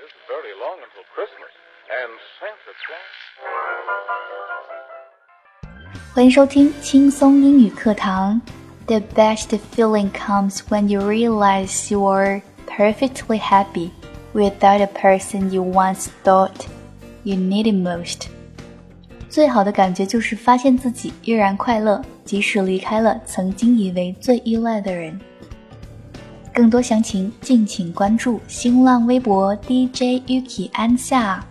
isn't very long until Christmas, and Santa Claus. 欢迎收听轻松英语课堂。The best feeling comes when you realize you are perfectly happy without the person you once thought you needed most. 最好的感觉就是发现自己依然快乐，即使离开了曾经以为最依赖的人。 更多详情敬请关注新浪微博 DJ Yuki 安夏。